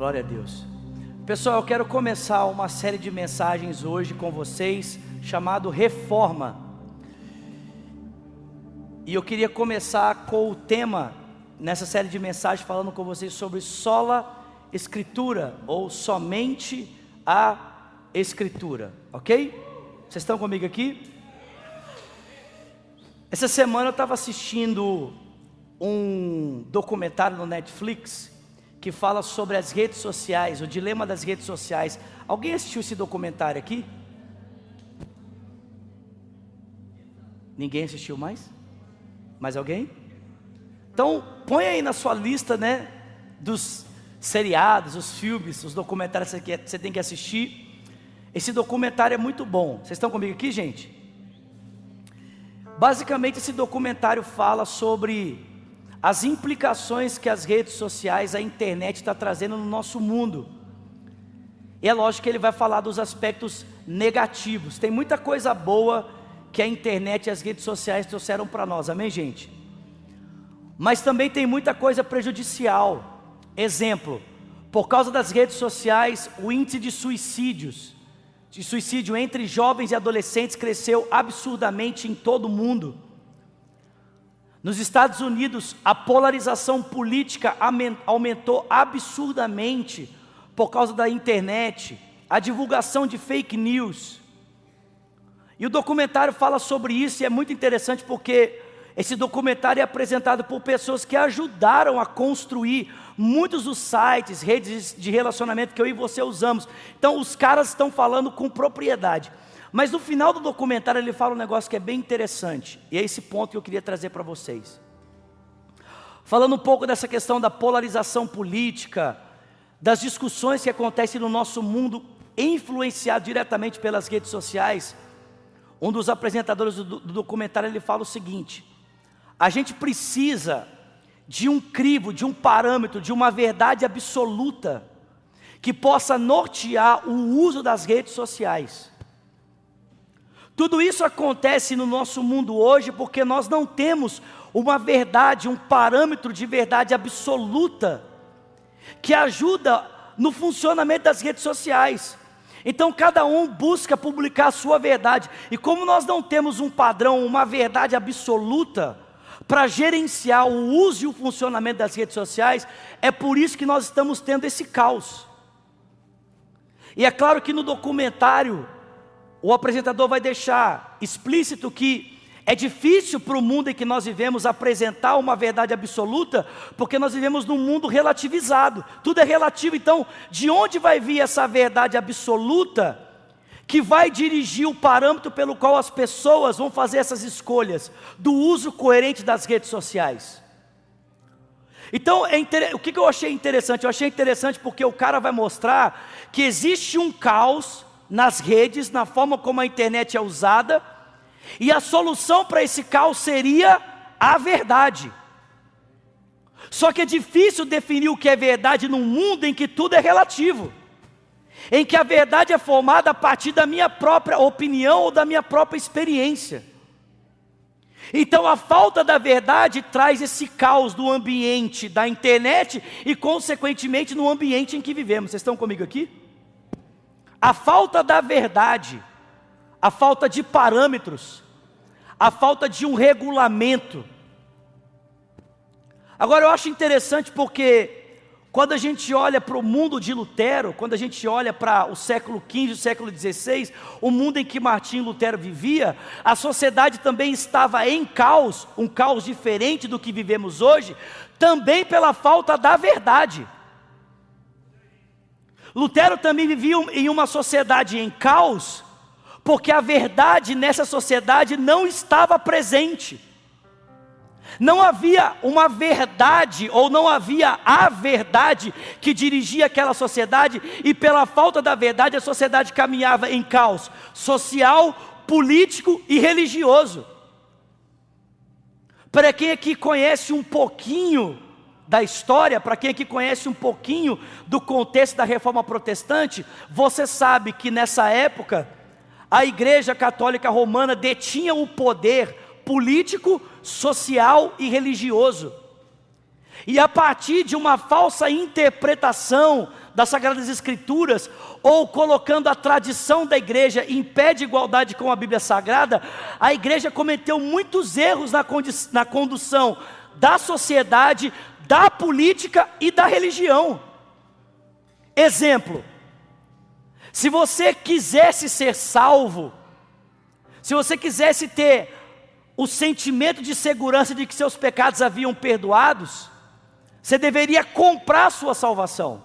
Glória a Deus. Pessoal, eu quero começar uma série de mensagens hoje com vocês, chamado Reforma. E eu queria começar com o tema nessa série de mensagens falando com vocês sobre sola escritura ou somente a escritura, OK? Vocês estão comigo aqui? Essa semana eu estava assistindo um documentário no Netflix que fala sobre as redes sociais, o dilema das redes sociais. Alguém assistiu esse documentário aqui? Ninguém assistiu mais? Mais alguém? Então, põe aí na sua lista, né, dos seriados, os filmes, os documentários que você tem que assistir. Esse documentário é muito bom. Vocês estão comigo aqui, gente? Basicamente, esse documentário fala sobre as implicações que as redes sociais, a internet está trazendo no nosso mundo. E é lógico que ele vai falar dos aspectos negativos. Tem muita coisa boa que a internet e as redes sociais trouxeram para nós, amém, gente? Mas também tem muita coisa prejudicial. Exemplo, por causa das redes sociais, o índice de suicídios, de suicídio entre jovens e adolescentes cresceu absurdamente em todo o mundo. Nos Estados Unidos, a polarização política aumentou absurdamente por causa da internet, a divulgação de fake news. E o documentário fala sobre isso e é muito interessante porque esse documentário é apresentado por pessoas que ajudaram a construir muitos dos sites, redes de relacionamento que eu e você usamos. Então, os caras estão falando com propriedade. Mas no final do documentário ele fala um negócio que é bem interessante, e é esse ponto que eu queria trazer para vocês. Falando um pouco dessa questão da polarização política, das discussões que acontecem no nosso mundo, influenciado diretamente pelas redes sociais, um dos apresentadores do, do documentário ele fala o seguinte: a gente precisa de um crivo, de um parâmetro, de uma verdade absoluta que possa nortear o uso das redes sociais. Tudo isso acontece no nosso mundo hoje porque nós não temos uma verdade, um parâmetro de verdade absoluta que ajuda no funcionamento das redes sociais. Então cada um busca publicar a sua verdade, e como nós não temos um padrão, uma verdade absoluta para gerenciar o uso e o funcionamento das redes sociais, é por isso que nós estamos tendo esse caos. E é claro que no documentário o apresentador vai deixar explícito que é difícil para o mundo em que nós vivemos apresentar uma verdade absoluta, porque nós vivemos num mundo relativizado, tudo é relativo. Então, de onde vai vir essa verdade absoluta que vai dirigir o parâmetro pelo qual as pessoas vão fazer essas escolhas do uso coerente das redes sociais? Então, é inter... o que eu achei interessante? Eu achei interessante porque o cara vai mostrar que existe um caos nas redes, na forma como a internet é usada, e a solução para esse caos seria a verdade. Só que é difícil definir o que é verdade num mundo em que tudo é relativo, em que a verdade é formada a partir da minha própria opinião ou da minha própria experiência. Então a falta da verdade traz esse caos do ambiente da internet e, consequentemente, no ambiente em que vivemos. Vocês estão comigo aqui? A falta da verdade, a falta de parâmetros, a falta de um regulamento. Agora eu acho interessante porque quando a gente olha para o mundo de Lutero, quando a gente olha para o século XV, o século XVI, o mundo em que Martim Lutero vivia, a sociedade também estava em caos, um caos diferente do que vivemos hoje, também pela falta da verdade. Lutero também vivia em uma sociedade em caos, porque a verdade nessa sociedade não estava presente. Não havia uma verdade, ou não havia a verdade que dirigia aquela sociedade, e pela falta da verdade a sociedade caminhava em caos social, político e religioso. Para quem aqui conhece um pouquinho da história, para quem aqui conhece um pouquinho do contexto da reforma protestante, você sabe que nessa época a Igreja Católica Romana detinha o poder político, social e religioso. E a partir de uma falsa interpretação das Sagradas Escrituras, ou colocando a tradição da igreja em pé de igualdade com a Bíblia Sagrada, a igreja cometeu muitos erros na, na condução da sociedade, da política e da religião. Exemplo: se você quisesse ser salvo, se você quisesse ter o sentimento de segurança de que seus pecados haviam perdoados, você deveria comprar sua salvação.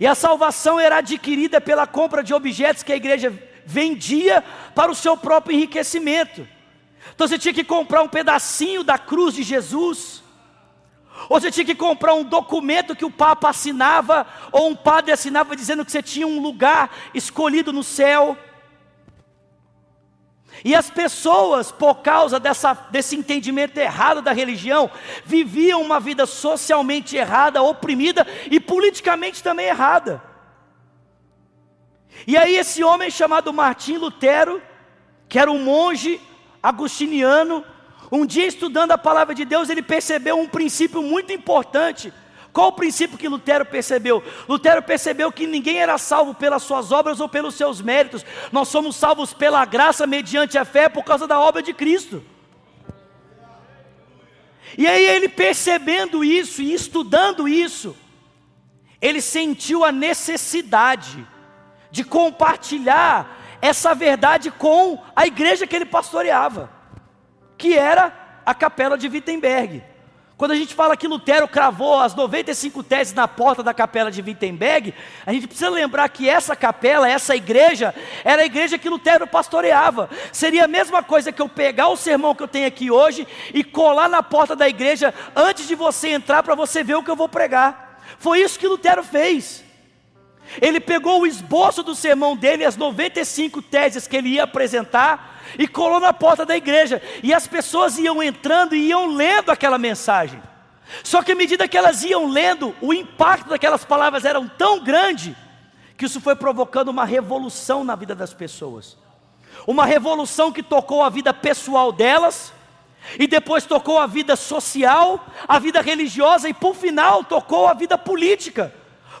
E a salvação era adquirida pela compra de objetos que a igreja vendia para o seu próprio enriquecimento. Então você tinha que comprar um pedacinho da cruz de Jesus, ou você tinha que comprar um documento que o Papa assinava, ou um padre assinava dizendo que você tinha um lugar escolhido no céu. E as pessoas, por causa dessa, desse entendimento errado da religião, viviam uma vida socialmente errada, oprimida e politicamente também errada. E aí, esse homem chamado Martim Lutero, que era um monge agustiniano, um dia estudando a palavra de Deus, ele percebeu um princípio muito importante qual o princípio que Lutero percebeu? Lutero percebeu que ninguém era salvo pelas suas obras ou pelos seus méritos, nós somos salvos pela graça mediante a fé por causa da obra de Cristo. E aí ele percebendo isso e estudando isso, ele sentiu a necessidade de compartilhar essa verdade com a igreja que ele pastoreava, que era a capela de Wittenberg. Quando a gente fala que Lutero cravou as 95 teses na porta da capela de Wittenberg, a gente precisa lembrar que essa capela, essa igreja, era a igreja que Lutero pastoreava. Seria a mesma coisa que eu pegar o sermão que eu tenho aqui hoje e colar na porta da igreja antes de você entrar para você ver o que eu vou pregar. Foi isso que Lutero fez. Ele pegou o esboço do sermão dele, as 95 teses que ele ia apresentar, e colou na porta da igreja, e as pessoas iam entrando e iam lendo aquela mensagem. Só que à medida que elas iam lendo, o impacto daquelas palavras era tão grande que isso foi provocando uma revolução na vida das pessoas. Uma revolução que tocou a vida pessoal delas, e depois tocou a vida social, a vida religiosa e por final tocou a vida política.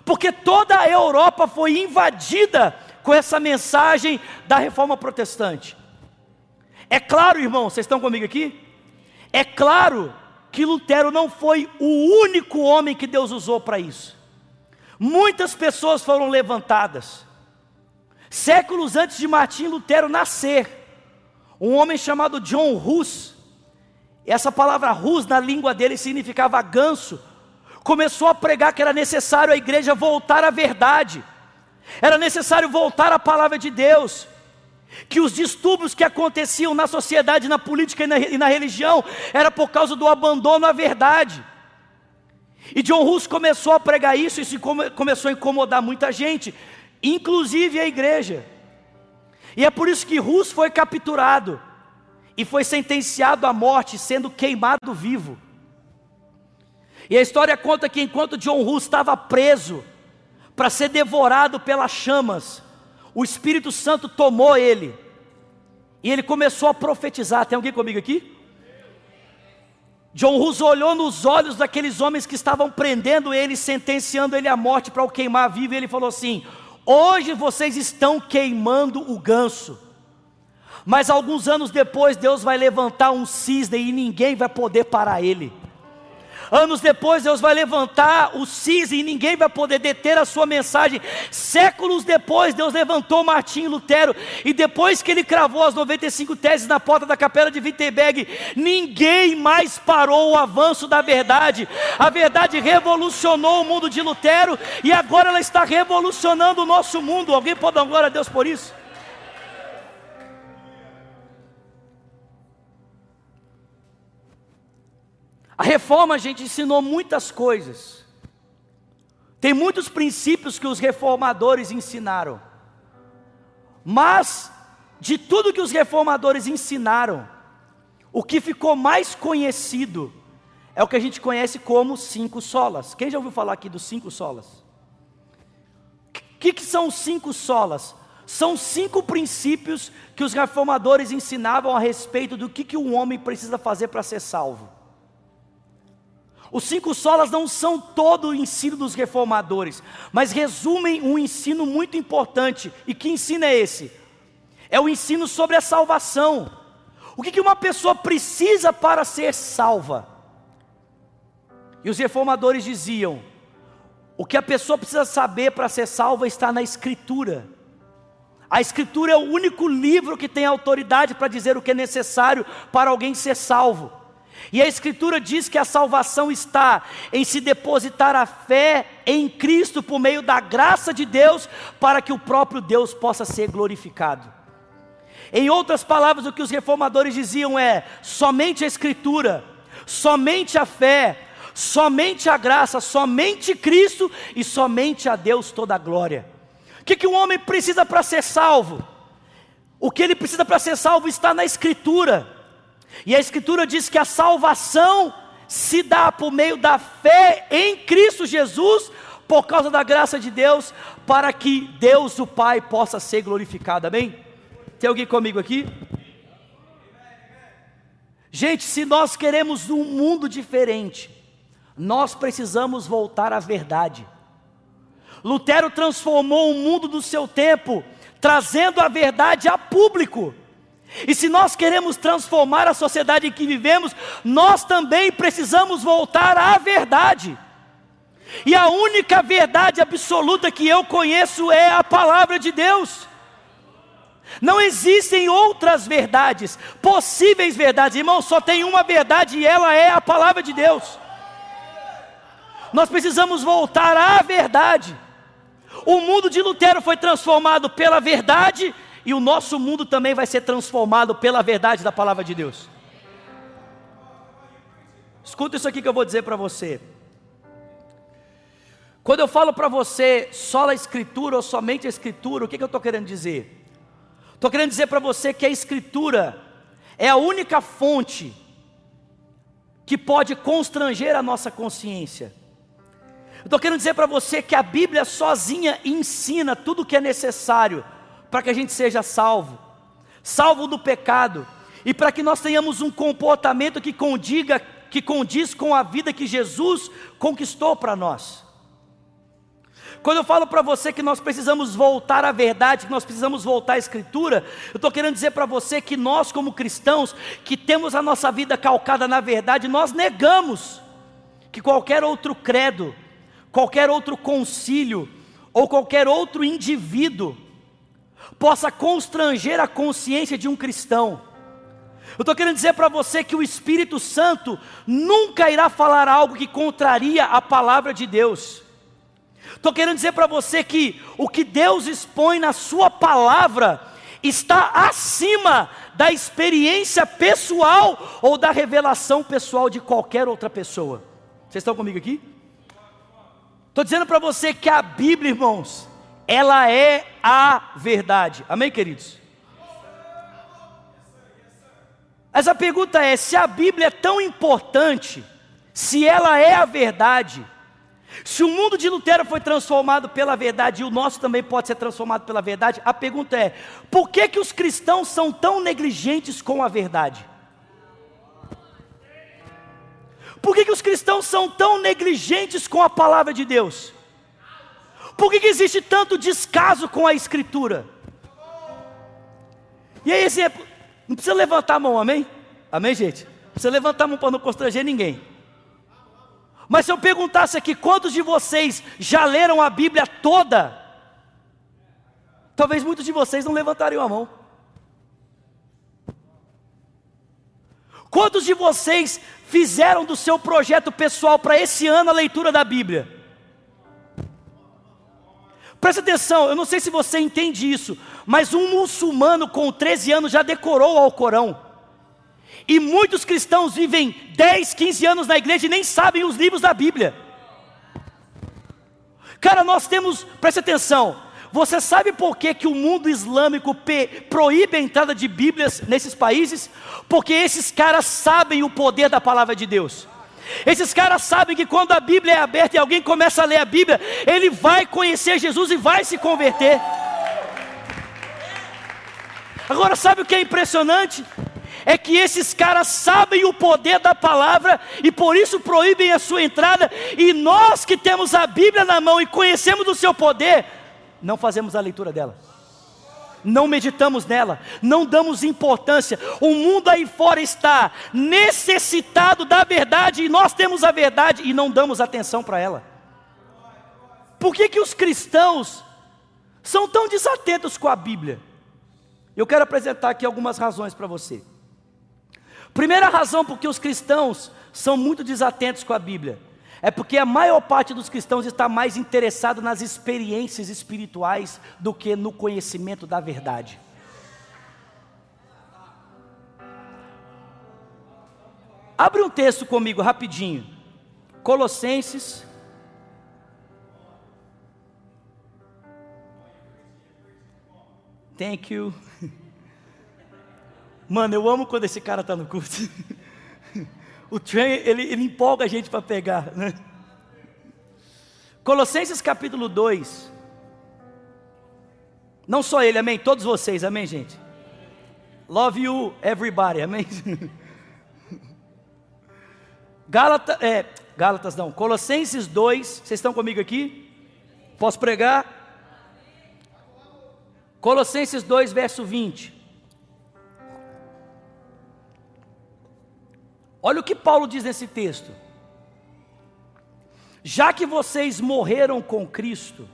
Porque toda a Europa foi invadida com essa mensagem da reforma protestante. É claro, irmão, vocês estão comigo aqui? É claro que Lutero não foi o único homem que Deus usou para isso. Muitas pessoas foram levantadas. Séculos antes de Martim Lutero nascer, um homem chamado John Hus, essa palavra Hus na língua dele significava ganso, começou a pregar que era necessário a igreja voltar à verdade, era necessário voltar à palavra de Deus que os distúrbios que aconteciam na sociedade, na política e na, e na religião era por causa do abandono à verdade. E John Hus começou a pregar isso, e isso começou a incomodar muita gente, inclusive a igreja. E é por isso que Hus foi capturado e foi sentenciado à morte, sendo queimado vivo. E a história conta que enquanto John Hus estava preso para ser devorado pelas chamas, o Espírito Santo tomou ele, e ele começou a profetizar. Tem alguém comigo aqui? John Hus olhou nos olhos daqueles homens que estavam prendendo ele, sentenciando ele à morte para o queimar vivo, e ele falou assim: Hoje vocês estão queimando o ganso, mas alguns anos depois Deus vai levantar um cisne e ninguém vai poder parar ele. Anos depois, Deus vai levantar o cisne e ninguém vai poder deter a sua mensagem. Séculos depois, Deus levantou Martim Lutero. E depois que ele cravou as 95 teses na porta da capela de Wittenberg, ninguém mais parou o avanço da verdade. A verdade revolucionou o mundo de Lutero e agora ela está revolucionando o nosso mundo. Alguém pode dar glória a Deus por isso? A reforma, a gente ensinou muitas coisas. Tem muitos princípios que os reformadores ensinaram. Mas, de tudo que os reformadores ensinaram, o que ficou mais conhecido é o que a gente conhece como cinco solas. Quem já ouviu falar aqui dos cinco solas? O que, que são os cinco solas? São cinco princípios que os reformadores ensinavam a respeito do que, que um homem precisa fazer para ser salvo. Os cinco solas não são todo o ensino dos reformadores, mas resumem um ensino muito importante. E que ensino é esse? É o ensino sobre a salvação. O que, uma pessoa precisa para ser salva? E os reformadores diziam: o que a pessoa precisa saber para ser salva está na Escritura. A Escritura é o único livro que tem autoridade para dizer o que é necessário para alguém ser salvo. E a Escritura diz que a salvação está em se depositar a fé em Cristo por meio da graça de Deus, para que o próprio Deus possa ser glorificado. Em outras palavras, o que os reformadores diziam é: somente a Escritura, somente a fé, somente a graça, somente Cristo e somente a Deus toda a glória. O que, que um homem precisa para ser salvo? O que ele precisa para ser salvo está na Escritura. E a Escritura diz que a salvação se dá por meio da fé em Cristo Jesus, por causa da graça de Deus, para que Deus o Pai possa ser glorificado. Amém? Tem alguém comigo aqui? Gente, se nós queremos um mundo diferente, nós precisamos voltar à verdade. Lutero transformou o mundo do seu tempo, trazendo a verdade a público. E se nós queremos transformar a sociedade em que vivemos, nós também precisamos voltar à verdade. E a única verdade absoluta que eu conheço é a palavra de Deus. Não existem outras verdades, possíveis verdades, irmão, só tem uma verdade e ela é a palavra de Deus. Nós precisamos voltar à verdade. O mundo de Lutero foi transformado pela verdade e o nosso mundo também vai ser transformado pela verdade da palavra de Deus. Escuta isso aqui que eu vou dizer para você. Quando eu falo para você só a Escritura ou somente a Escritura, o que, que eu estou querendo dizer? Estou querendo dizer para você que a Escritura é a única fonte que pode constranger a nossa consciência. Estou querendo dizer para você que a Bíblia sozinha ensina tudo o que é necessário para que a gente seja salvo, salvo do pecado, e para que nós tenhamos um comportamento que condiga, que condiz com a vida que Jesus conquistou para nós. Quando eu falo para você que nós precisamos voltar à verdade, que nós precisamos voltar à Escritura, eu estou querendo dizer para você que nós, como cristãos, que temos a nossa vida calcada na verdade, nós negamos que qualquer outro credo, qualquer outro concílio, ou qualquer outro indivíduo possa constranger a consciência de um cristão. Eu estou querendo dizer para você que o Espírito Santo nunca irá falar algo que contraria a palavra de Deus. Estou querendo dizer para você que o que Deus expõe na Sua palavra está acima da experiência pessoal ou da revelação pessoal de qualquer outra pessoa. Vocês estão comigo aqui? Estou dizendo para você que a Bíblia, irmãos, ela é a verdade. Amém, queridos? Essa pergunta é: se a Bíblia é tão importante, se ela é a verdade, se o mundo de Lutero foi transformado pela verdade e o nosso também pode ser transformado pela verdade, a pergunta é: por que, que os cristãos são tão negligentes com a verdade? Por que, que os cristãos são tão negligentes com a palavra de Deus? Por que, que existe tanto descaso com a Escritura? E aí, exemplo, não precisa levantar a mão, amém? Amém, gente? Não precisa levantar a mão para não constranger ninguém. Mas se eu perguntasse aqui, quantos de vocês já leram a Bíblia toda? Talvez muitos de vocês não levantariam a mão. Quantos de vocês fizeram do seu projeto pessoal para esse ano a leitura da Bíblia? Presta atenção, eu não sei se você entende isso, mas um muçulmano com 13 anos já decorou o Alcorão. E muitos cristãos vivem 10, 15 anos na igreja e nem sabem os livros da Bíblia. Cara, nós temos, presta atenção, você sabe por que, que o mundo islâmico proíbe a entrada de Bíblias nesses países? Porque esses caras sabem o poder da palavra de Deus. Esses caras sabem que quando a Bíblia é aberta e alguém começa a ler a Bíblia, ele vai conhecer Jesus e vai se converter. Agora, sabe o que é impressionante? é que esses caras sabem o poder da palavra e por isso proíbem a sua entrada, e nós que temos a Bíblia na mão e conhecemos o seu poder, não fazemos a leitura dela. Não meditamos nela, não damos importância. O mundo aí fora está necessitado da verdade e nós temos a verdade e não damos atenção para ela. Por que, que os cristãos são tão desatentos com a Bíblia? Eu quero apresentar aqui algumas razões para você. Primeira razão porque os cristãos são muito desatentos com a Bíblia é porque a maior parte dos cristãos está mais interessado nas experiências espirituais do que no conhecimento da verdade. Abre um texto comigo rapidinho. Colossenses Thank you. Mano, eu amo quando esse cara está no curso. O trem, ele, ele empolga a gente para pegar, né? Colossenses capítulo 2. Não só ele, amém? Todos vocês, amém, gente? Love you, everybody, amém? Gálatas, é, Gálatas não, Colossenses 2, vocês estão comigo aqui? Posso pregar? Colossenses 2, verso 20. Olha o que Paulo diz nesse texto. Já que vocês morreram com Cristo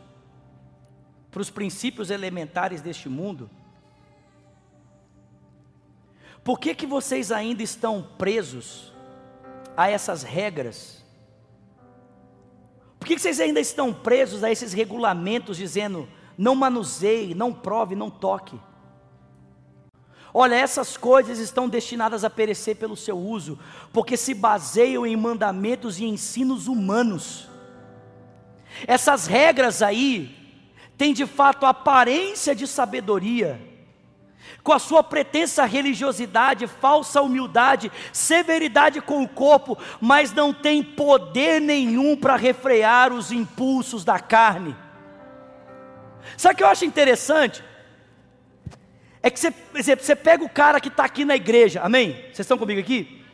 para os princípios elementares deste mundo, por que que vocês ainda estão presos a essas regras? Por que, que vocês ainda estão presos a esses regulamentos dizendo não manuseie, não prove, não toque? Olha, essas coisas estão destinadas a perecer pelo seu uso, porque se baseiam em mandamentos e ensinos humanos. Essas regras aí têm de fato aparência de sabedoria, com a sua pretensa religiosidade, falsa humildade, severidade com o corpo, mas não tem poder nenhum para refrear os impulsos da carne. Sabe o que eu acho interessante? É que você, você pega o cara que está aqui na igreja, amém? Vocês estão comigo aqui?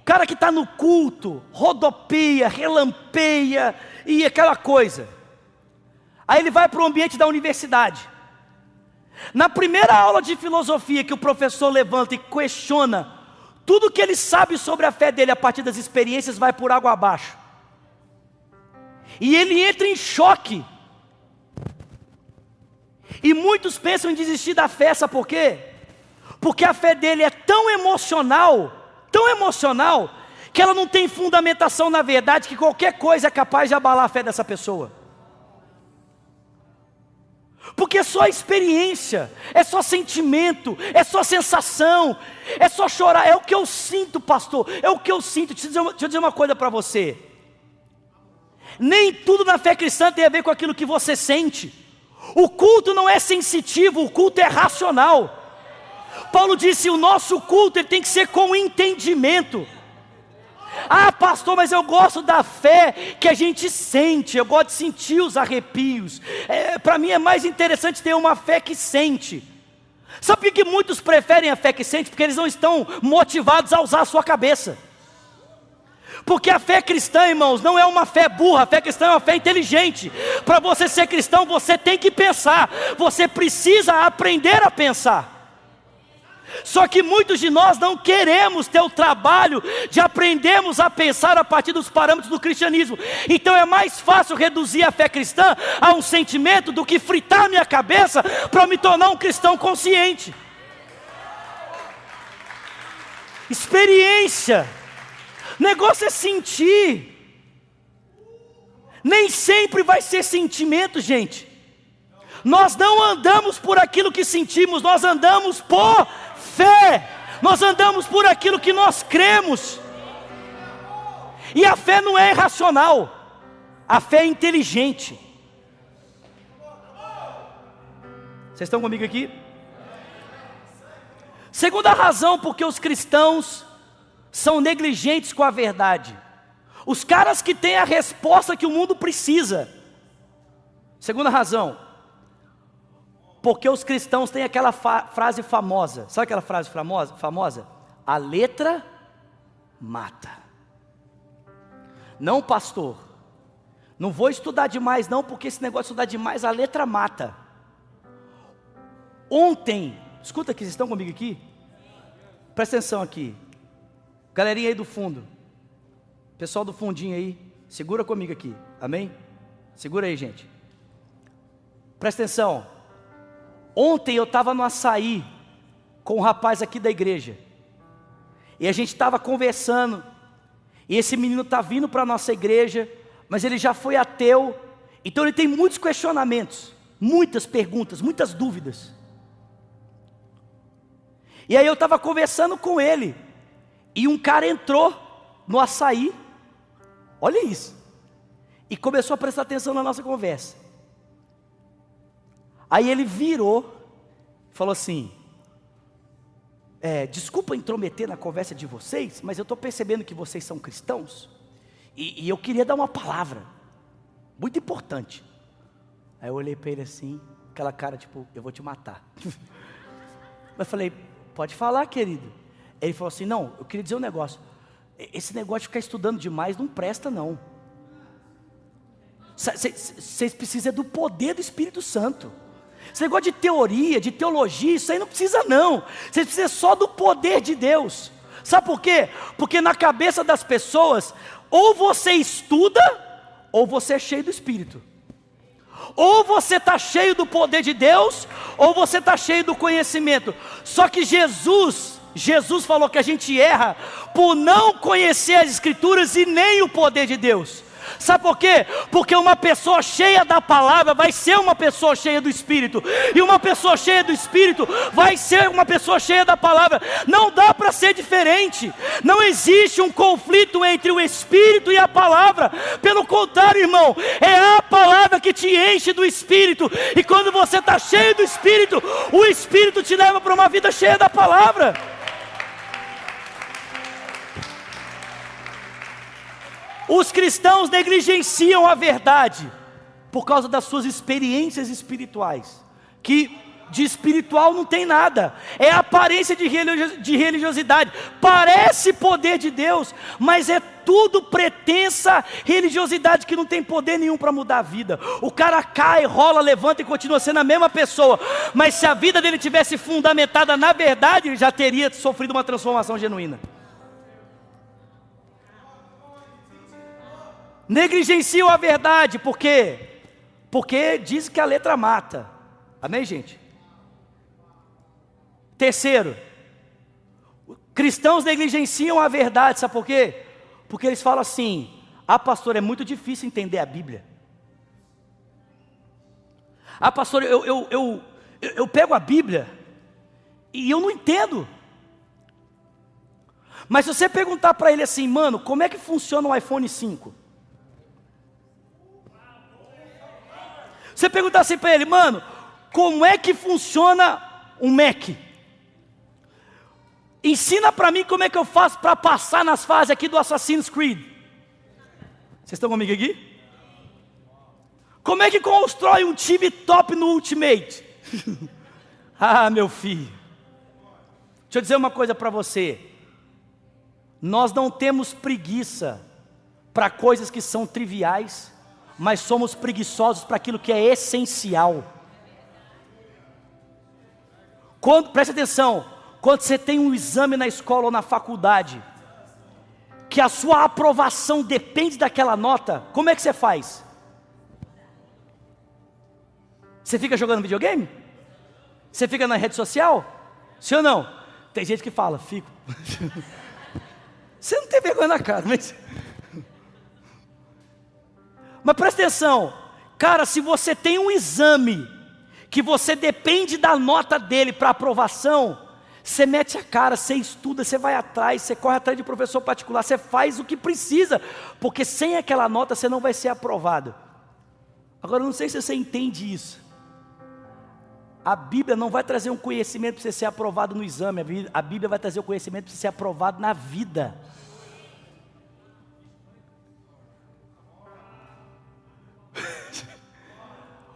O cara que está no culto, rodopia, relampeia e aquela coisa. Aí ele vai para o ambiente da universidade. Na primeira aula de filosofia que o professor levanta e questiona tudo que ele sabe sobre a fé dele a partir das experiências vai por água abaixo. E ele entra em choque e muitos pensam em desistir da fé, sabe por quê? Porque a fé dele é tão emocional, tão emocional, que ela não tem fundamentação na verdade, que qualquer coisa é capaz de abalar a fé dessa pessoa. Porque é só experiência, é só sentimento, é só sensação, é só chorar, é o que eu sinto, pastor, é o que eu sinto. Deixa eu dizer deixa eu dizer uma coisa para você. Nem tudo na fé cristã tem a ver com aquilo que você sente. O culto não é sensitivo, o culto é racional. Paulo disse: o nosso culto ele tem que ser com entendimento. Ah, pastor, mas eu gosto da fé que a gente sente, eu gosto de sentir os arrepios. É, Para mim é mais interessante ter uma fé que sente. Sabe por que muitos preferem a fé que sente? Porque eles não estão motivados a usar a sua cabeça. Porque a fé cristã, irmãos, não é uma fé burra, a fé cristã é uma fé inteligente. Para você ser cristão, você tem que pensar, você precisa aprender a pensar. Só que muitos de nós não queremos ter o trabalho de aprendermos a pensar a partir dos parâmetros do cristianismo. Então é mais fácil reduzir a fé cristã a um sentimento do que fritar minha cabeça para me tornar um cristão consciente. Experiência. Negócio é sentir. Nem sempre vai ser sentimento, gente. Nós não andamos por aquilo que sentimos, nós andamos por fé. Nós andamos por aquilo que nós cremos. E a fé não é irracional, a fé é inteligente. Vocês estão comigo aqui? Segunda razão porque os cristãos são negligentes com a verdade. Os caras que têm a resposta que o mundo precisa. Segunda razão, porque os cristãos têm aquela fa frase famosa. Sabe aquela frase famosa? famosa? a letra mata. Não, pastor, não vou estudar demais, não, porque esse negócio de estudar demais, a letra mata. Ontem, escuta aqui, vocês estão comigo aqui? Presta atenção aqui. Galerinha aí do fundo. Pessoal do fundinho aí, segura comigo aqui. Amém? Segura aí, gente. Presta atenção. Ontem eu estava no açaí com um rapaz aqui da igreja. E a gente estava conversando. E esse menino está vindo para a nossa igreja, mas ele já foi ateu. Então ele tem muitos questionamentos, muitas perguntas, muitas dúvidas. E aí eu estava conversando com ele. E um cara entrou no açaí. Olha isso. E começou a prestar atenção na nossa conversa. Aí ele virou, falou assim: é, desculpa intrometer na conversa de vocês, mas eu estou percebendo que vocês são cristãos, e, e, eu queria dar uma palavra, muito importante. Aí eu olhei para ele assim, aquela cara tipo, eu vou te matar. mas falei, pode falar, querido. Ele falou assim: não, eu queria dizer um negócio. Esse negócio de ficar estudando demais não presta, não. Vocês precisam do poder do Espírito Santo. Esse negócio de teoria, de teologia, isso aí não precisa não. Você precisa só do poder de Deus. Sabe por quê? Porque na cabeça das pessoas, ou você estuda, ou você é cheio do Espírito. Ou você está cheio do poder de Deus, ou você está cheio do conhecimento. Só que Jesus, Jesus falou que a gente erra por não conhecer as Escrituras e nem o poder de Deus. Sabe por quê? Porque uma pessoa cheia da palavra vai ser uma pessoa cheia do Espírito, e uma pessoa cheia do Espírito vai ser uma pessoa cheia da palavra. Não dá para ser diferente, não existe um conflito entre o Espírito e a palavra, pelo contrário, irmão, é a palavra que te enche do Espírito, e quando você está cheio do Espírito, o Espírito te leva para uma vida cheia da palavra. Os cristãos negligenciam a verdade por causa das suas experiências espirituais, que de espiritual não tem nada, é aparência de religiosidade, parece poder de Deus, mas é tudo pretensa religiosidade que não tem poder nenhum para mudar a vida. O cara cai, rola, levanta e continua sendo a mesma pessoa, mas se a vida dele tivesse fundamentada na verdade, ele já teria sofrido uma transformação genuína. Negligenciam a verdade, por quê? Porque diz que a letra mata. Amém, gente? Terceiro, cristãos negligenciam a verdade, sabe por quê? Porque eles falam assim: ah, pastor, é muito difícil entender a Bíblia. Ah, pastor, eu, eu, eu, eu pego a Bíblia e eu não entendo. Mas se você perguntar para ele assim, mano, como é que funciona o iPhone 5? Você perguntar assim para ele, mano, como é que funciona um Mac? Ensina para mim como é que eu faço para passar nas fases aqui do Assassin's Creed. Vocês estão comigo aqui? Como é que constrói um time top no Ultimate? ah, meu filho. Deixa eu dizer uma coisa para você. Nós não temos preguiça para coisas que são triviais mas somos preguiçosos para aquilo que é essencial. Quando, preste atenção, quando você tem um exame na escola ou na faculdade, que a sua aprovação depende daquela nota, como é que você faz? Você fica jogando videogame? Você fica na rede social? Sim ou não? Tem gente que fala, fico. você não tem vergonha na cara, mas. Mas presta atenção, cara, se você tem um exame que você depende da nota dele para aprovação, você mete a cara, você estuda, você vai atrás, você corre atrás de professor particular, você faz o que precisa, porque sem aquela nota você não vai ser aprovado. Agora, eu não sei se você entende isso. A Bíblia não vai trazer um conhecimento para você ser aprovado no exame, a Bíblia vai trazer o conhecimento para você ser aprovado na vida.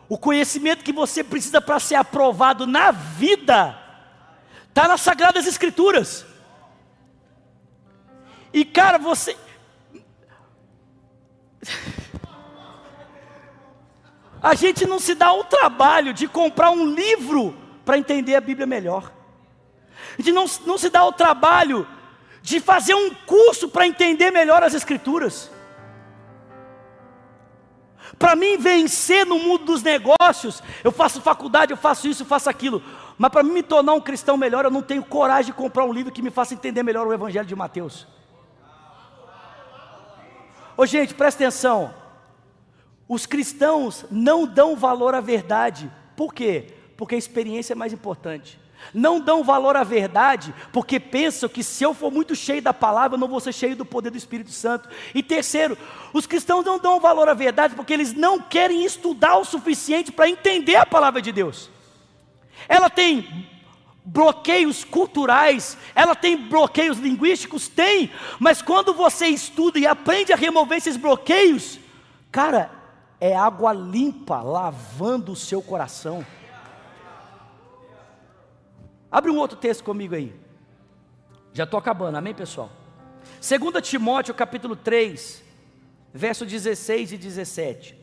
O conhecimento que você precisa para ser aprovado na vida está nas Sagradas Escrituras. E cara, você. A gente não se dá o trabalho de comprar um livro para entender a Bíblia melhor. A gente não, não se dá o trabalho de fazer um curso para entender melhor as Escrituras. Para mim vencer no mundo dos negócios, eu faço faculdade, eu faço isso, eu faço aquilo. Mas para me tornar um cristão melhor, eu não tenho coragem de comprar um livro que me faça entender melhor o Evangelho de Mateus. Ô gente, presta atenção. Os cristãos não dão valor à verdade. Por quê? Porque a experiência é mais importante. Não dão valor à verdade, porque pensam que se eu for muito cheio da palavra, eu não vou ser cheio do poder do Espírito Santo. E terceiro, os cristãos não dão valor à verdade porque eles não querem estudar o suficiente para entender a palavra de Deus. Ela tem bloqueios culturais, ela tem bloqueios linguísticos? Tem, mas quando você estuda e aprende a remover esses bloqueios, cara, é água limpa lavando o seu coração. Abre um outro texto comigo aí. Já estou acabando, amém, pessoal? 2 Timóteo capítulo 3, verso 16 e 17.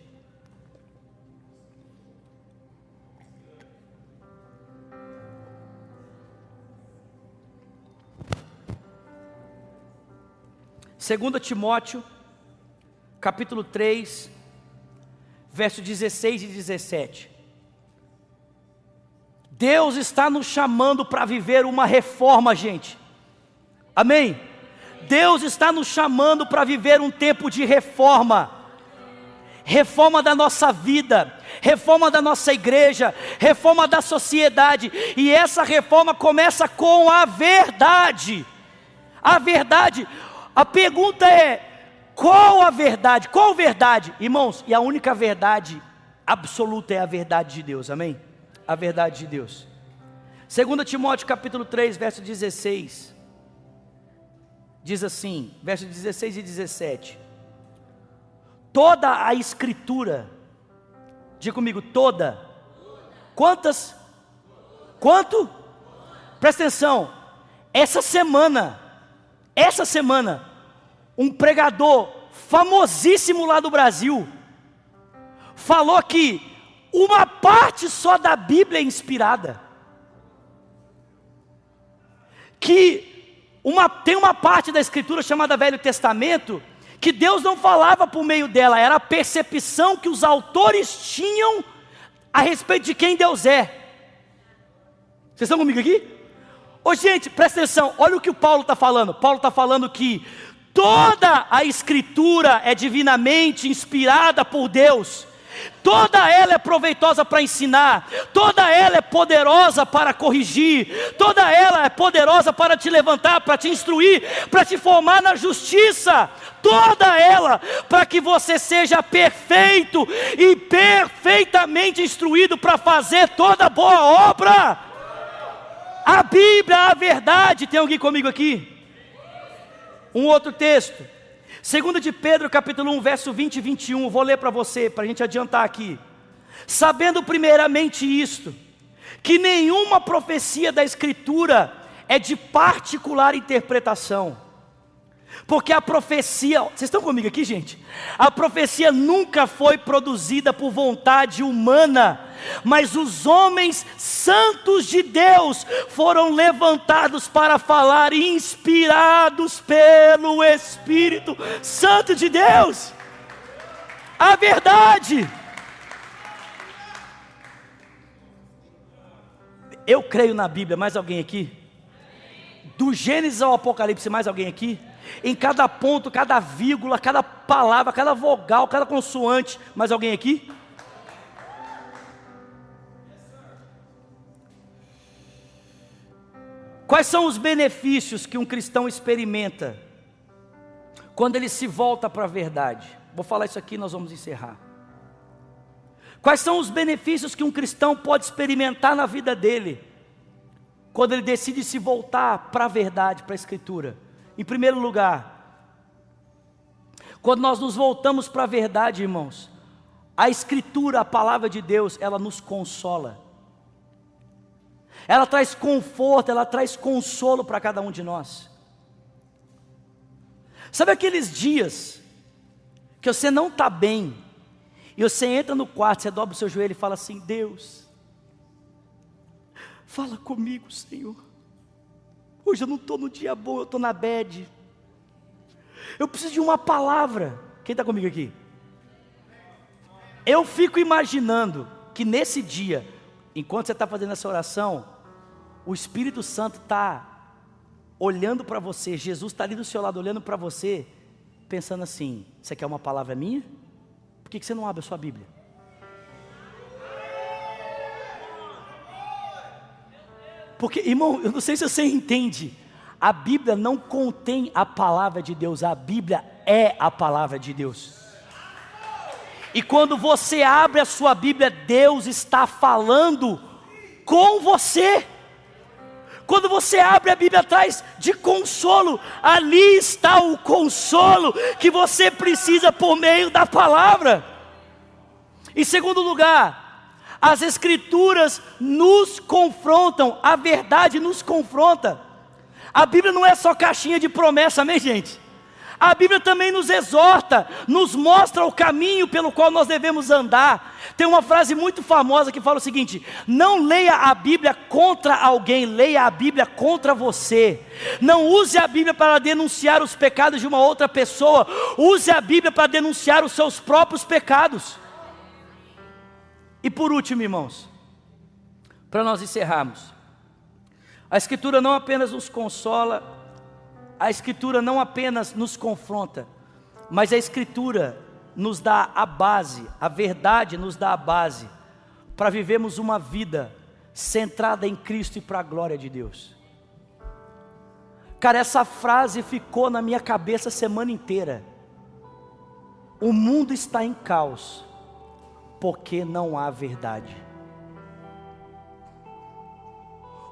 Segunda Timóteo, capítulo 3, verso 16 e 17. Deus está nos chamando para viver uma reforma, gente. Amém? Deus está nos chamando para viver um tempo de reforma. Reforma da nossa vida, reforma da nossa igreja, reforma da sociedade, e essa reforma começa com a verdade. A verdade, a pergunta é: qual a verdade? Qual verdade? Irmãos, e a única verdade absoluta é a verdade de Deus, amém? A verdade de Deus. 2 Timóteo capítulo 3, verso 16. Diz assim, verso 16 e 17. Toda a escritura, diga comigo, toda. Quantas? Quanto? Presta atenção. Essa semana, essa semana, um pregador famosíssimo lá do Brasil falou que uma parte só da Bíblia é inspirada. Que uma, tem uma parte da Escritura chamada Velho Testamento que Deus não falava por meio dela, era a percepção que os autores tinham a respeito de quem Deus é. Vocês estão comigo aqui? Ô gente, presta atenção, olha o que o Paulo está falando. Paulo está falando que toda a Escritura é divinamente inspirada por Deus toda ela é proveitosa para ensinar, toda ela é poderosa para corrigir, toda ela é poderosa para te levantar, para te instruir, para te formar na justiça, toda ela para que você seja perfeito e perfeitamente instruído para fazer toda boa obra. A Bíblia, a verdade, tem alguém comigo aqui? Um outro texto. Segunda de Pedro, capítulo 1, verso 20 e 21, vou ler para você, para a gente adiantar aqui. Sabendo primeiramente isto, que nenhuma profecia da Escritura é de particular interpretação, porque a profecia, vocês estão comigo aqui, gente? A profecia nunca foi produzida por vontade humana, mas os homens santos de Deus foram levantados para falar, inspirados pelo Espírito Santo de Deus. A verdade. Eu creio na Bíblia, mais alguém aqui? Do Gênesis ao Apocalipse, mais alguém aqui? Em cada ponto, cada vírgula, cada palavra, cada vogal, cada consoante. Mais alguém aqui? Quais são os benefícios que um cristão experimenta quando ele se volta para a verdade? Vou falar isso aqui, nós vamos encerrar. Quais são os benefícios que um cristão pode experimentar na vida dele quando ele decide se voltar para a verdade, para a Escritura? Em primeiro lugar, quando nós nos voltamos para a verdade, irmãos, a Escritura, a palavra de Deus, ela nos consola. Ela traz conforto, ela traz consolo para cada um de nós. Sabe aqueles dias que você não está bem, e você entra no quarto, você dobra o seu joelho e fala assim: Deus, fala comigo, Senhor. Hoje eu não estou no dia bom, eu estou na bed. Eu preciso de uma palavra. Quem está comigo aqui? Eu fico imaginando que nesse dia, enquanto você está fazendo essa oração, o Espírito Santo está olhando para você, Jesus está ali do seu lado olhando para você, pensando assim: você quer uma palavra minha? Por que, que você não abre a sua Bíblia? Porque, irmão, eu não sei se você entende, a Bíblia não contém a palavra de Deus, a Bíblia é a palavra de Deus. E quando você abre a sua Bíblia, Deus está falando com você. Quando você abre a Bíblia atrás de consolo, ali está o consolo que você precisa por meio da palavra. Em segundo lugar, as Escrituras nos confrontam, a verdade nos confronta. A Bíblia não é só caixinha de promessa, amém, gente? A Bíblia também nos exorta, nos mostra o caminho pelo qual nós devemos andar. Tem uma frase muito famosa que fala o seguinte: não leia a Bíblia contra alguém, leia a Bíblia contra você. Não use a Bíblia para denunciar os pecados de uma outra pessoa, use a Bíblia para denunciar os seus próprios pecados. E por último, irmãos, para nós encerrarmos, a Escritura não apenas nos consola, a Escritura não apenas nos confronta, mas a Escritura nos dá a base, a verdade nos dá a base para vivermos uma vida centrada em Cristo e para a glória de Deus. Cara, essa frase ficou na minha cabeça a semana inteira. O mundo está em caos, porque não há verdade.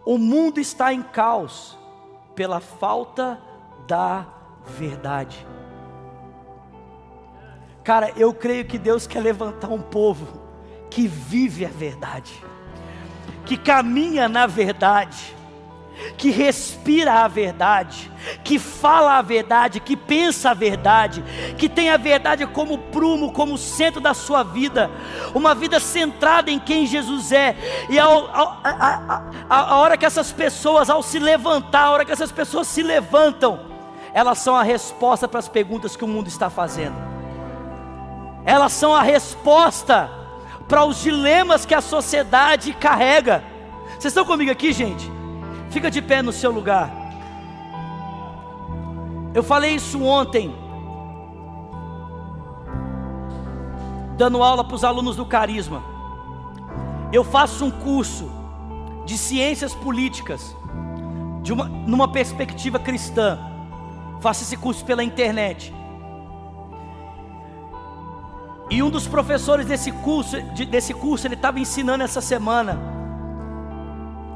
O mundo está em caos pela falta de da verdade. Cara, eu creio que Deus quer levantar um povo que vive a verdade, que caminha na verdade, que respira a verdade, que fala a verdade, que pensa a verdade, que tem a verdade como prumo, como centro da sua vida, uma vida centrada em quem Jesus é. E a, a, a, a hora que essas pessoas, ao se levantar, a hora que essas pessoas se levantam, elas são a resposta para as perguntas que o mundo está fazendo. Elas são a resposta para os dilemas que a sociedade carrega. Vocês estão comigo aqui, gente? Fica de pé no seu lugar. Eu falei isso ontem, dando aula para os alunos do Carisma. Eu faço um curso de ciências políticas, de uma, numa perspectiva cristã. Faça esse curso pela internet. E um dos professores desse curso, desse curso, ele estava ensinando essa semana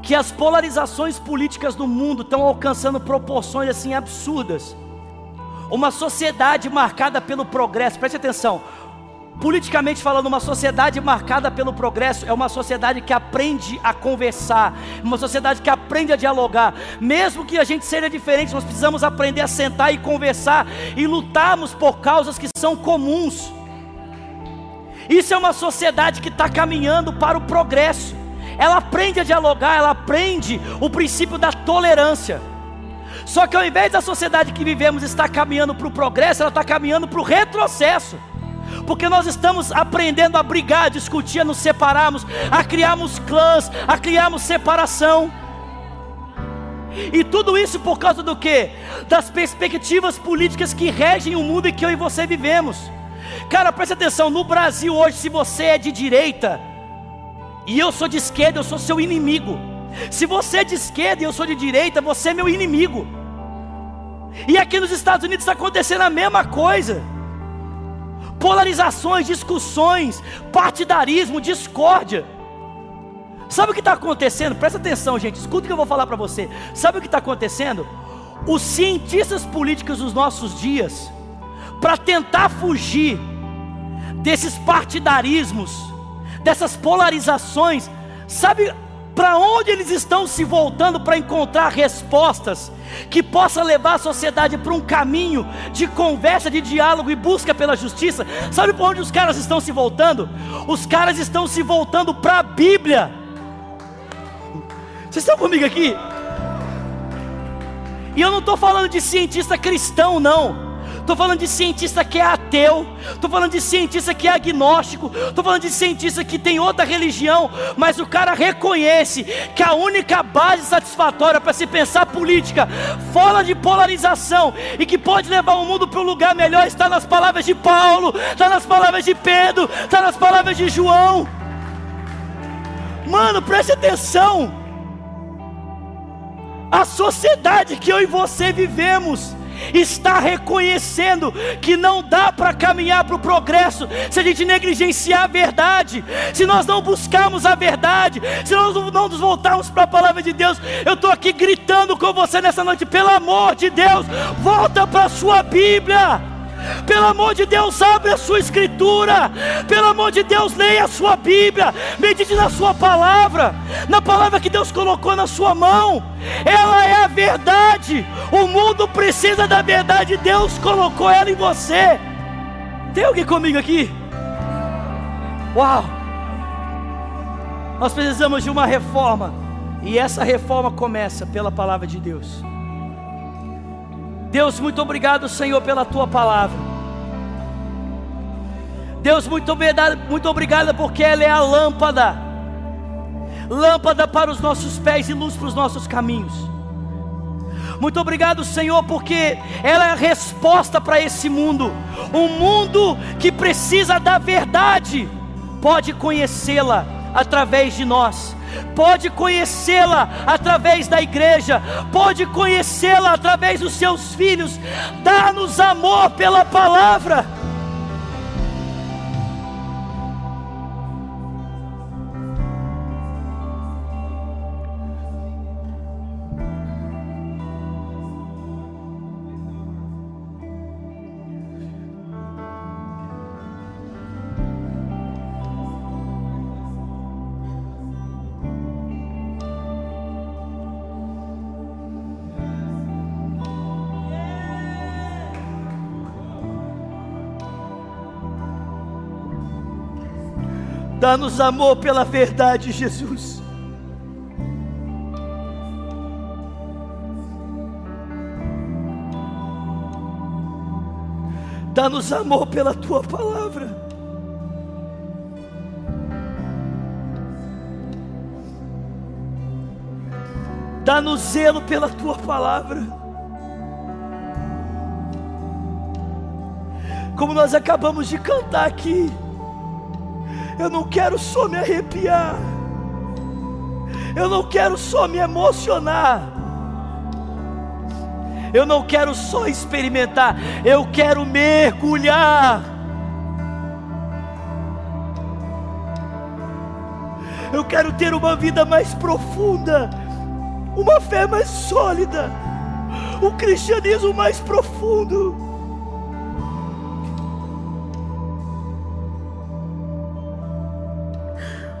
que as polarizações políticas do mundo estão alcançando proporções assim absurdas. Uma sociedade marcada pelo progresso, preste atenção. Politicamente falando, uma sociedade marcada pelo progresso é uma sociedade que aprende a conversar, uma sociedade que aprende a dialogar. Mesmo que a gente seja diferente, nós precisamos aprender a sentar e conversar e lutarmos por causas que são comuns. Isso é uma sociedade que está caminhando para o progresso. Ela aprende a dialogar, ela aprende o princípio da tolerância. Só que ao invés da sociedade que vivemos estar caminhando para o progresso, ela está caminhando para o retrocesso porque nós estamos aprendendo a brigar, a discutir, a nos separarmos, a criarmos clãs, a criarmos separação. E tudo isso por causa do que? Das perspectivas políticas que regem o mundo em que eu e você vivemos. Cara, preste atenção: no Brasil hoje, se você é de direita e eu sou de esquerda, eu sou seu inimigo. Se você é de esquerda e eu sou de direita, você é meu inimigo. E aqui nos Estados Unidos está acontecendo a mesma coisa polarizações, discussões, partidarismo, discórdia. Sabe o que está acontecendo? Presta atenção, gente, escuta o que eu vou falar para você. Sabe o que está acontecendo? Os cientistas políticos dos nossos dias, para tentar fugir desses partidarismos, dessas polarizações, sabe para onde eles estão se voltando para encontrar respostas que possa levar a sociedade para um caminho de conversa, de diálogo e busca pela justiça. Sabe para onde os caras estão se voltando? Os caras estão se voltando para a Bíblia. Vocês estão comigo aqui? E eu não estou falando de cientista cristão, não. Estou falando de cientista que é ateu, estou falando de cientista que é agnóstico, estou falando de cientista que tem outra religião, mas o cara reconhece que a única base satisfatória para se pensar política, fora de polarização e que pode levar o mundo para um lugar melhor, está nas palavras de Paulo, está nas palavras de Pedro, está nas palavras de João. Mano, preste atenção. A sociedade que eu e você vivemos está reconhecendo que não dá para caminhar para o progresso se a gente negligenciar a verdade, se nós não buscarmos a verdade, se nós não nos voltarmos para a palavra de Deus. Eu estou aqui gritando com você nessa noite, pelo amor de Deus, volta para a sua Bíblia. Pelo amor de Deus, abre a sua escritura. Pelo amor de Deus, leia a sua Bíblia. Medite na sua palavra, na palavra que Deus colocou na sua mão. Ela é a verdade. O mundo precisa da verdade. Deus colocou ela em você. Tem alguém comigo aqui? Uau! Nós precisamos de uma reforma. E essa reforma começa pela palavra de Deus. Deus, muito obrigado, Senhor, pela tua palavra. Deus, muito obrigado, muito obrigado porque ela é a lâmpada lâmpada para os nossos pés e luz para os nossos caminhos. Muito obrigado, Senhor, porque ela é a resposta para esse mundo. Um mundo que precisa da verdade, pode conhecê-la através de nós pode conhecê-la através da igreja, pode conhecê-la através dos seus filhos. Dá-nos amor pela palavra. Dá-nos amor pela verdade, Jesus. Dá-nos amor pela tua palavra. Dá-nos zelo pela tua palavra. Como nós acabamos de cantar aqui. Eu não quero só me arrepiar. Eu não quero só me emocionar. Eu não quero só experimentar, eu quero mergulhar. Eu quero ter uma vida mais profunda, uma fé mais sólida, um cristianismo mais profundo.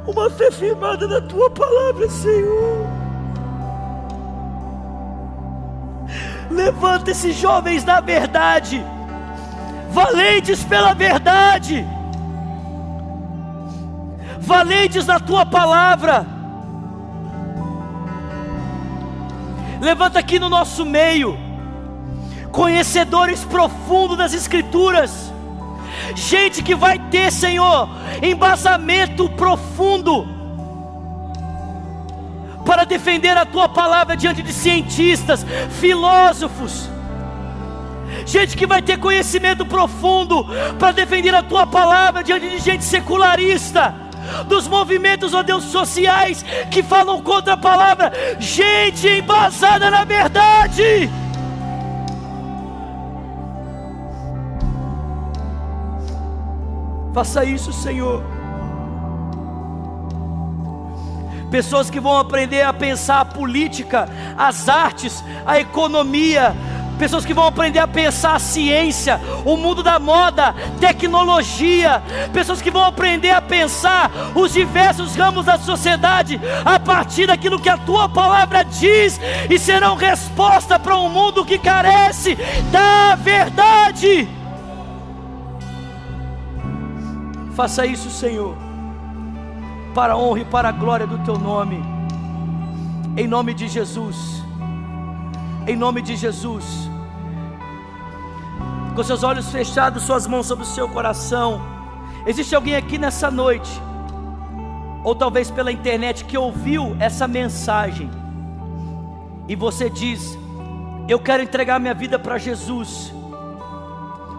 Uma fé firmada na tua palavra, Senhor. Levanta esses jovens na verdade, valentes pela verdade, valentes na tua palavra. Levanta aqui no nosso meio, conhecedores profundos das Escrituras gente que vai ter, Senhor, embasamento profundo para defender a tua palavra diante de cientistas, filósofos. Gente que vai ter conhecimento profundo para defender a tua palavra diante de gente secularista, dos movimentos, ó Deus, sociais que falam contra a palavra, gente embasada na verdade. Faça isso, Senhor. Pessoas que vão aprender a pensar a política, as artes, a economia, pessoas que vão aprender a pensar a ciência, o mundo da moda, tecnologia, pessoas que vão aprender a pensar os diversos ramos da sociedade a partir daquilo que a tua palavra diz e serão resposta para um mundo que carece da verdade. Faça isso, Senhor, para a honra e para a glória do teu nome, em nome de Jesus em nome de Jesus. Com seus olhos fechados, suas mãos sobre o seu coração. Existe alguém aqui nessa noite, ou talvez pela internet, que ouviu essa mensagem e você diz: Eu quero entregar minha vida para Jesus.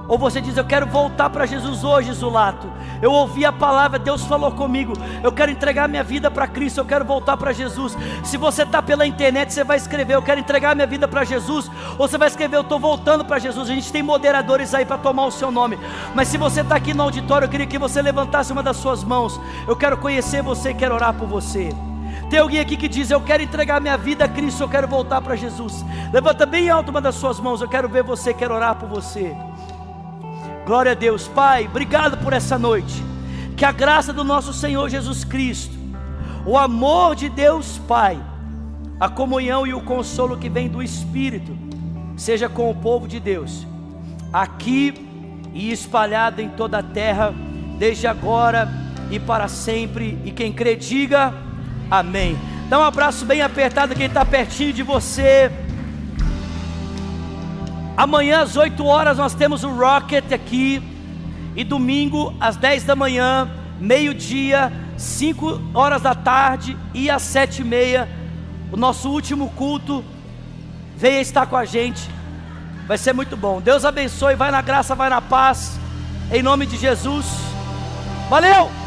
Ou você diz, eu quero voltar para Jesus hoje, Zulato. Eu ouvi a palavra, Deus falou comigo. Eu quero entregar minha vida para Cristo, eu quero voltar para Jesus. Se você está pela internet, você vai escrever, eu quero entregar minha vida para Jesus. Ou você vai escrever, eu estou voltando para Jesus. A gente tem moderadores aí para tomar o seu nome. Mas se você está aqui no auditório, eu queria que você levantasse uma das suas mãos. Eu quero conhecer você quero orar por você. Tem alguém aqui que diz: Eu quero entregar minha vida a Cristo, eu quero voltar para Jesus. Levanta bem alto uma das suas mãos, eu quero ver você, quero orar por você. Glória a Deus, Pai, obrigado por essa noite. Que a graça do nosso Senhor Jesus Cristo, o amor de Deus Pai, a comunhão e o consolo que vem do Espírito, seja com o povo de Deus, aqui e espalhado em toda a terra, desde agora e para sempre. E quem crê, diga amém. Dá um abraço bem apertado quem está pertinho de você. Amanhã às 8 horas nós temos o Rocket aqui. E domingo às 10 da manhã, meio-dia, 5 horas da tarde e às 7 e meia, o nosso último culto. Venha estar com a gente. Vai ser muito bom. Deus abençoe. Vai na graça, vai na paz. Em nome de Jesus. Valeu!